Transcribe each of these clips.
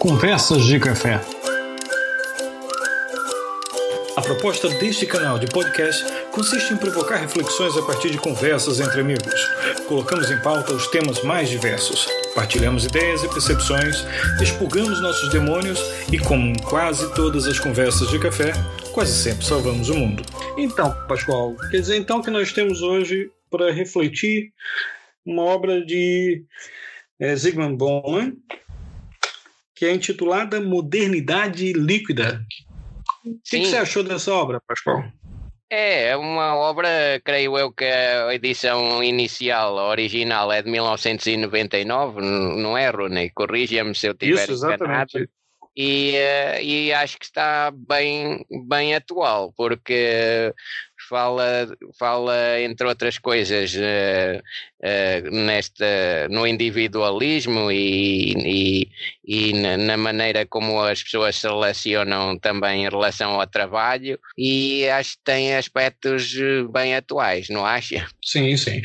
Conversas de Café. A proposta deste canal de podcast consiste em provocar reflexões a partir de conversas entre amigos. Colocamos em pauta os temas mais diversos, partilhamos ideias e percepções, expurgamos nossos demônios e, como em quase todas as conversas de café, quase sempre salvamos o mundo. Então, Pascoal, quer dizer então que nós temos hoje para refletir uma obra de é, Zygmunt Bauman, que é intitulada Modernidade Líquida. O que, que, você achou dessa obra, Pascoal? É, é uma obra, creio eu que a edição inicial, a original, é de 1999, não é, Rune? Corrija-me se eu tiver Isso, exatamente. Enganado. E, eh, e acho que está bem, bem atual, porque fala, fala entre outras coisas, uh, uh, nesta, no individualismo e, e, e na, maneira como as pessoas se relacionam também em relação ao trabalho e acho que tem aspectos eh, bem atuais, não acha? Sim, sim.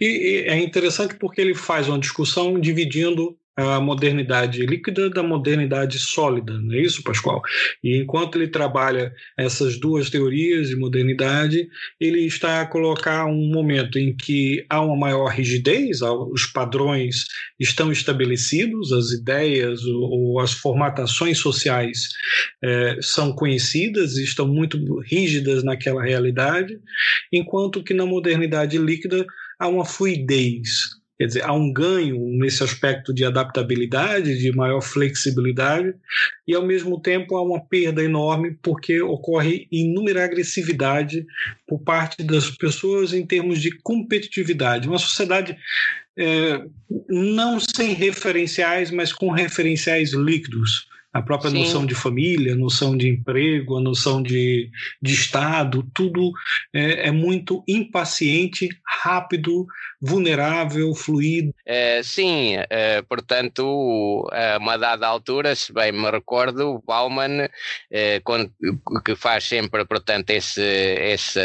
E, e é interessante porque ele faz uma discussão dividindo a modernidade líquida da modernidade sólida, não é isso, Pascoal? E enquanto ele trabalha essas duas teorias de modernidade, ele está a colocar um momento em que há uma maior rigidez, os padrões estão estabelecidos, as ideias ou, as formatações sociais é, são conhecidas e estão muito rígidas naquela realidade, enquanto que na modernidade líquida há uma fluidez, Quer dizer, há um ganho nesse aspecto de adaptabilidade, de maior flexibilidade, e ao mesmo tempo há uma perda enorme porque ocorre inúmera agressividade por parte das pessoas em termos de competitividade. Uma sociedade é, não sem referenciais, mas com referenciais líquidos a própria Sim. noção de família, a noção de emprego, a noção de, de Estado, tudo é, é muito impaciente, rápido, vulnerável, fluido. É, sim, é, portanto, a uma dada altura, se bem me recordo, Bauman, é, que faz sempre, portanto, esse, esse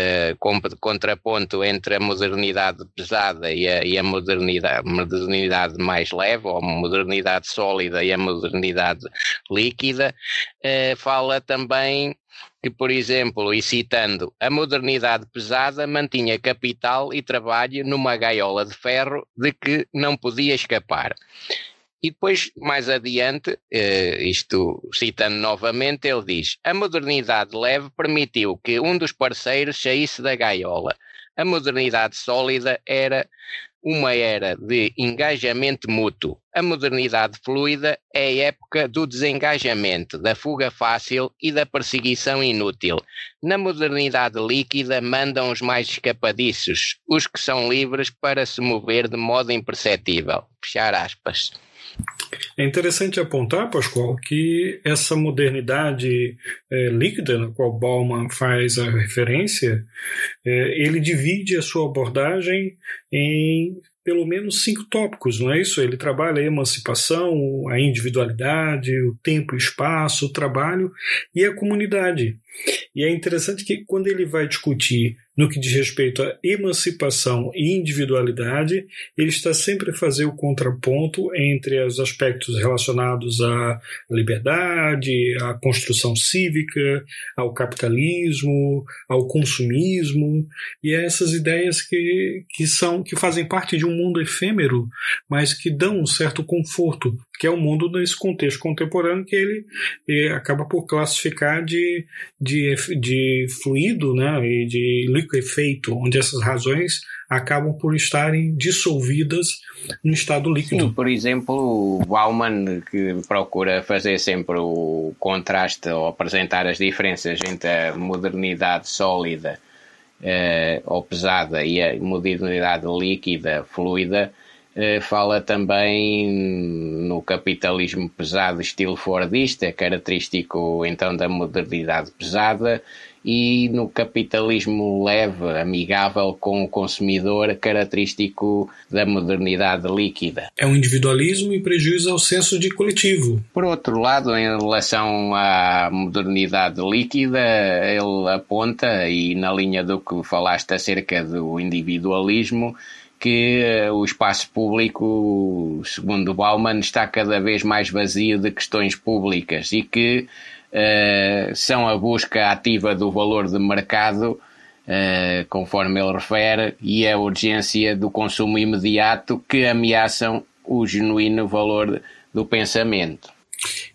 contraponto entre a modernidade pesada e a, e a modernidade, modernidade mais leve, ou a modernidade sólida e a modernidade livre, líquida, eh, fala também que, por exemplo, e citando, a modernidade pesada mantinha capital e trabalho numa gaiola de ferro de que não podia escapar. E depois, mais adiante, eh, isto citando novamente, ele diz: a modernidade leve permitiu que um dos parceiros saísse da gaiola. A modernidade sólida era uma era de engajamento mútuo. A modernidade fluida é a época do desengajamento, da fuga fácil e da perseguição inútil. Na modernidade líquida mandam os mais escapadiços, os que são livres para se mover de modo imperceptível. Fechar aspas. É interessante apontar, Pascoal, que essa modernidade é, líquida, na qual Bauman faz a referência, é, ele divide a sua abordagem em pelo menos cinco tópicos, não é isso? Ele trabalha a emancipação, a individualidade, o tempo e espaço, o trabalho e a comunidade. E é interessante que quando ele vai discutir no que diz respeito à emancipação e individualidade, ele está sempre a fazer o contraponto entre os aspectos relacionados à liberdade, à construção cívica, ao capitalismo, ao consumismo, e é essas ideias que, que são que fazem parte de um mundo efêmero, mas que dão um certo conforto, que é o mundo nesse contexto contemporâneo que ele, ele acaba por classificar de, de, de fluido né, e de liquefeito, onde essas razões acabam por estarem dissolvidas no estado líquido. Sim, por exemplo, o Bauman, que procura fazer sempre o contraste ou apresentar as diferenças entre a modernidade sólida eh, ou pesada e a modernidade líquida, fluida, fala também no capitalismo pesado estilo fordista, característico então da modernidade pesada, e no capitalismo leve, amigável com o consumidor, característico da modernidade líquida. É um individualismo e prejuízo ao senso de coletivo. Por outro lado, em relação à modernidade líquida, ele aponta, e na linha do que falaste acerca do individualismo, que uh, o espaço público, segundo Bauman, está cada vez mais vazio de questões públicas e que uh, são a busca ativa do valor de mercado, uh, conforme ele refere, e a urgência do consumo imediato que ameaçam o genuíno valor do pensamento.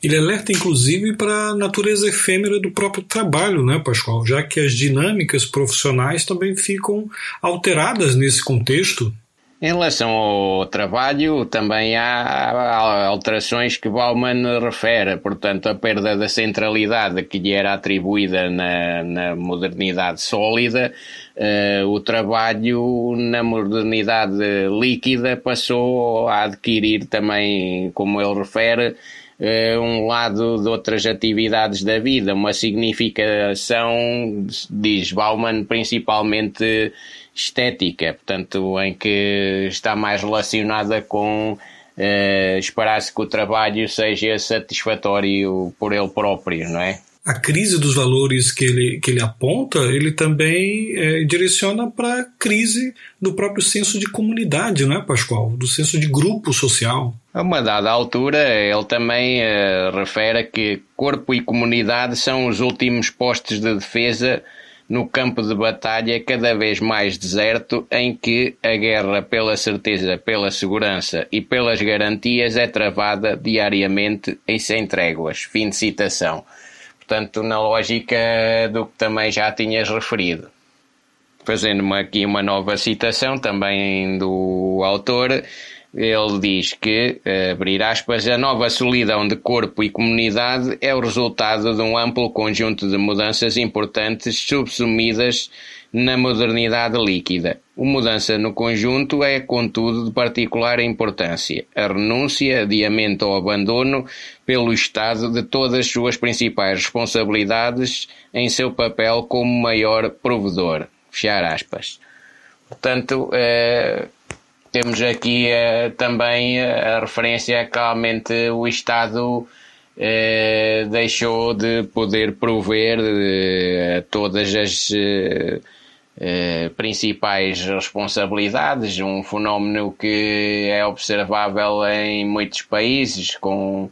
Ele alerta inclusive para a natureza efêmera do próprio trabalho, né, Pascoal? Já que as dinâmicas profissionais também ficam alteradas nesse contexto. Em relação ao trabalho, também há alterações que Bauman refere, portanto, a perda da centralidade que lhe era atribuída na, na modernidade sólida, uh, o trabalho na modernidade líquida passou a adquirir também, como ele refere, um lado de outras atividades da vida, uma significação, diz Bauman, principalmente estética, portanto, em que está mais relacionada com uh, esperar-se que o trabalho seja satisfatório por ele próprio, não é? A crise dos valores que ele, que ele aponta, ele também é, direciona para a crise do próprio senso de comunidade, não é, Pascoal? Do senso de grupo social. A uma dada altura, ele também uh, refere que corpo e comunidade são os últimos postos de defesa no campo de batalha cada vez mais deserto em que a guerra pela certeza, pela segurança e pelas garantias é travada diariamente em sem tréguas. Fim de citação portanto, na lógica do que também já tinhas referido. Fazendo-me aqui uma nova citação também do autor, ele diz que, abrir aspas, a nova solidão de corpo e comunidade é o resultado de um amplo conjunto de mudanças importantes subsumidas na modernidade líquida. A mudança no conjunto é, contudo, de particular importância. A renúncia, adiamento ou abandono pelo Estado de todas as suas principais responsabilidades em seu papel como maior provedor. Fechar aspas. Portanto, eh, temos aqui eh, também a referência que realmente o Estado eh, deixou de poder prover eh, todas as eh, principais responsabilidades, um fenómeno que é observável em muitos países, com,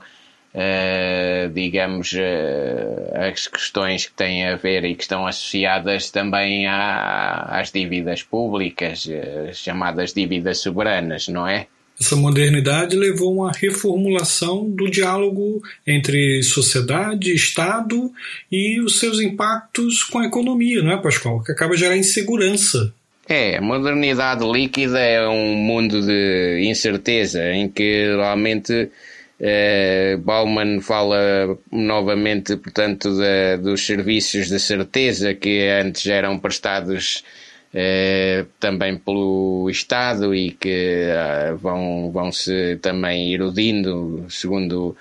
eh, digamos, eh, as questões que têm a ver e que estão associadas também às dívidas públicas, chamadas dívidas soberanas, não é? Essa modernidade levou a uma reformulação do diálogo entre sociedade, Estado e os seus impactos com a economia, não é, Pascoal? Que acaba gerando insegurança. É, modernidade líquida é um mundo de incerteza em que realmente eh, Bauman fala novamente, portanto, de, dos serviços de certeza que antes eram prestados eh, também pelo Estado e que uh, vão, vão se também erudindo, segundo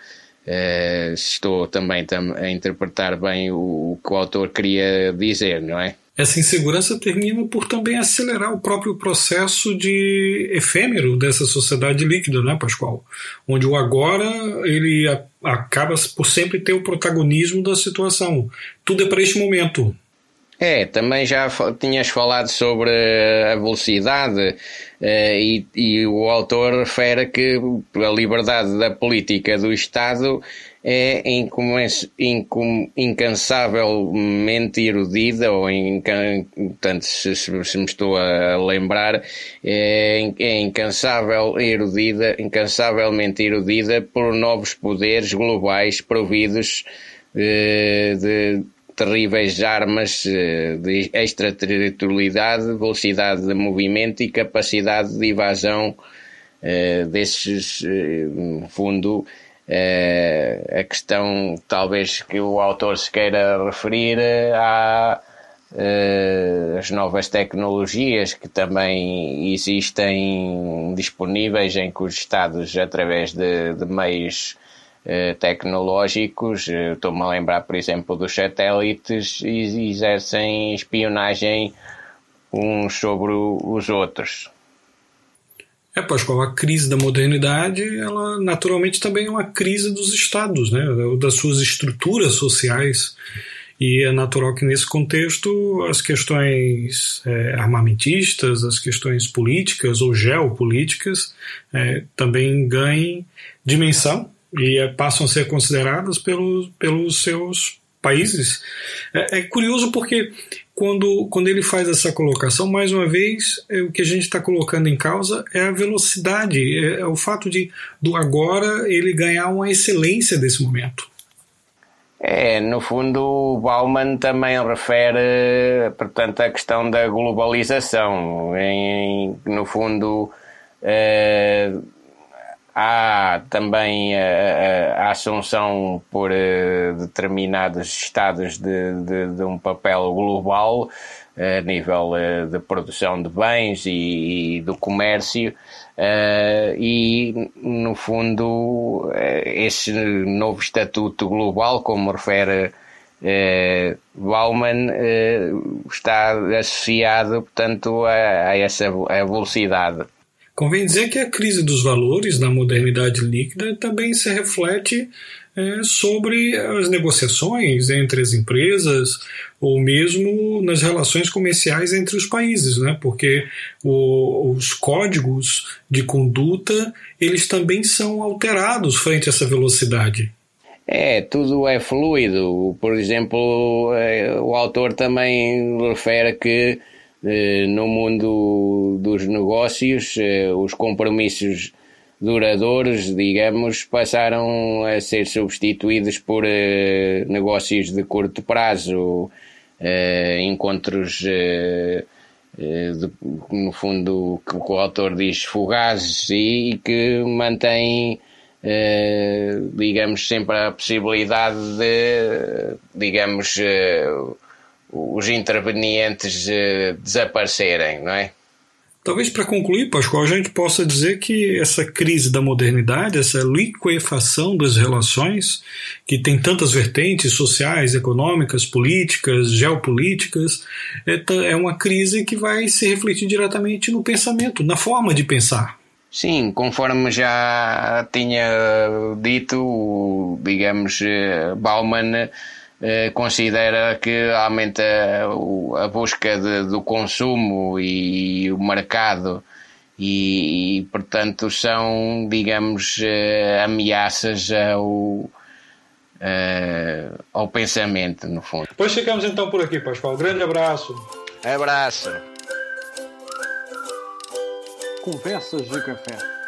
uh, estou também tam a interpretar bem o, o, que o autor queria dizer, não é? Essa insegurança termina por também acelerar o próprio processo de efêmero dessa sociedade líquida, né, Pascoal? Onde o agora ele acaba por sempre ter o protagonismo da situação. Tudo é para este momento. É, também já tinhas falado sobre a velocidade eh, e, e, o autor refere que a liberdade da política do Estado é incansavelmente erudida, ou portanto, se, se, me estou a lembrar, é, é incansável, erudida, incansavelmente erudida por novos poderes globais providos de, de terríveis armas eh, de extraterritorialidade, velocidade de movimento e capacidade de evasão uh, desses, eh, no fundo, a questão talvez que o autor se queira referir a as novas tecnologias que também existem disponíveis em que os Estados, através de, de meios eh, tecnológicos, eh, estou-me a lembrar, por exemplo, dos satélites, exercem espionagem uns sobre os outros. É, Pascoal, a crise da modernidade, ela naturalmente também é uma crise dos estados, né, das suas estruturas sociais. E é natural que nesse contexto as questões é, armamentistas, as questões políticas ou geopolíticas é, também ganhem dimensão e é, passam a ser consideradas pelos, pelos seus países. É, é, curioso porque quando, quando ele faz essa colocação, mais uma vez, é, o que a gente está colocando em causa é a velocidade, é, é, o fato de do agora ele ganhar uma excelência desse momento. É, no fundo, Bauman também refere, portanto, a questão da globalização. Em, no fundo, é, Há também a, a assunção por uh, determinados estados de, de, de, um papel global a nível de produção de bens e, e do comércio uh, e no fundo esse novo estatuto global como refere Bauman está associado portanto a, a essa a velocidade Convém dizer que a crise dos valores na modernidade líquida também se reflete é, sobre as negociações entre as empresas ou mesmo nas relações comerciais entre os países, né? porque o, os códigos de conduta eles também são alterados frente a essa velocidade. É, tudo é fluido. Por exemplo, é, o autor também refere que no mundo dos negócios, eh, os compromissos duradouros, digamos, passaram a ser substituídos por eh, negócios de curto prazo, encontros, no fundo, que o autor diz fugazes e que mantêm. digamos, sempre a possibilidade de, digamos, os intervenientes uh, desaparecerem, não é? Talvez para concluir, Pascoal, a gente possa dizer que essa crise da modernidade, essa liquefação das relações, que tem tantas vertentes sociais, econômicas, políticas, geopolíticas, é, é uma crise que vai se refletir diretamente no pensamento, na forma de pensar. Sim, conforme já tinha dito, digamos, eh, Bauman eh, considera que aumenta a busca de, do consumo e o mercado e, e portanto são digamos eh, ameaças ao Uh, ao pensamento, no fundo. Depois ficamos então por aqui, Pascoal. Grande abraço. Abraço. Conversas de café.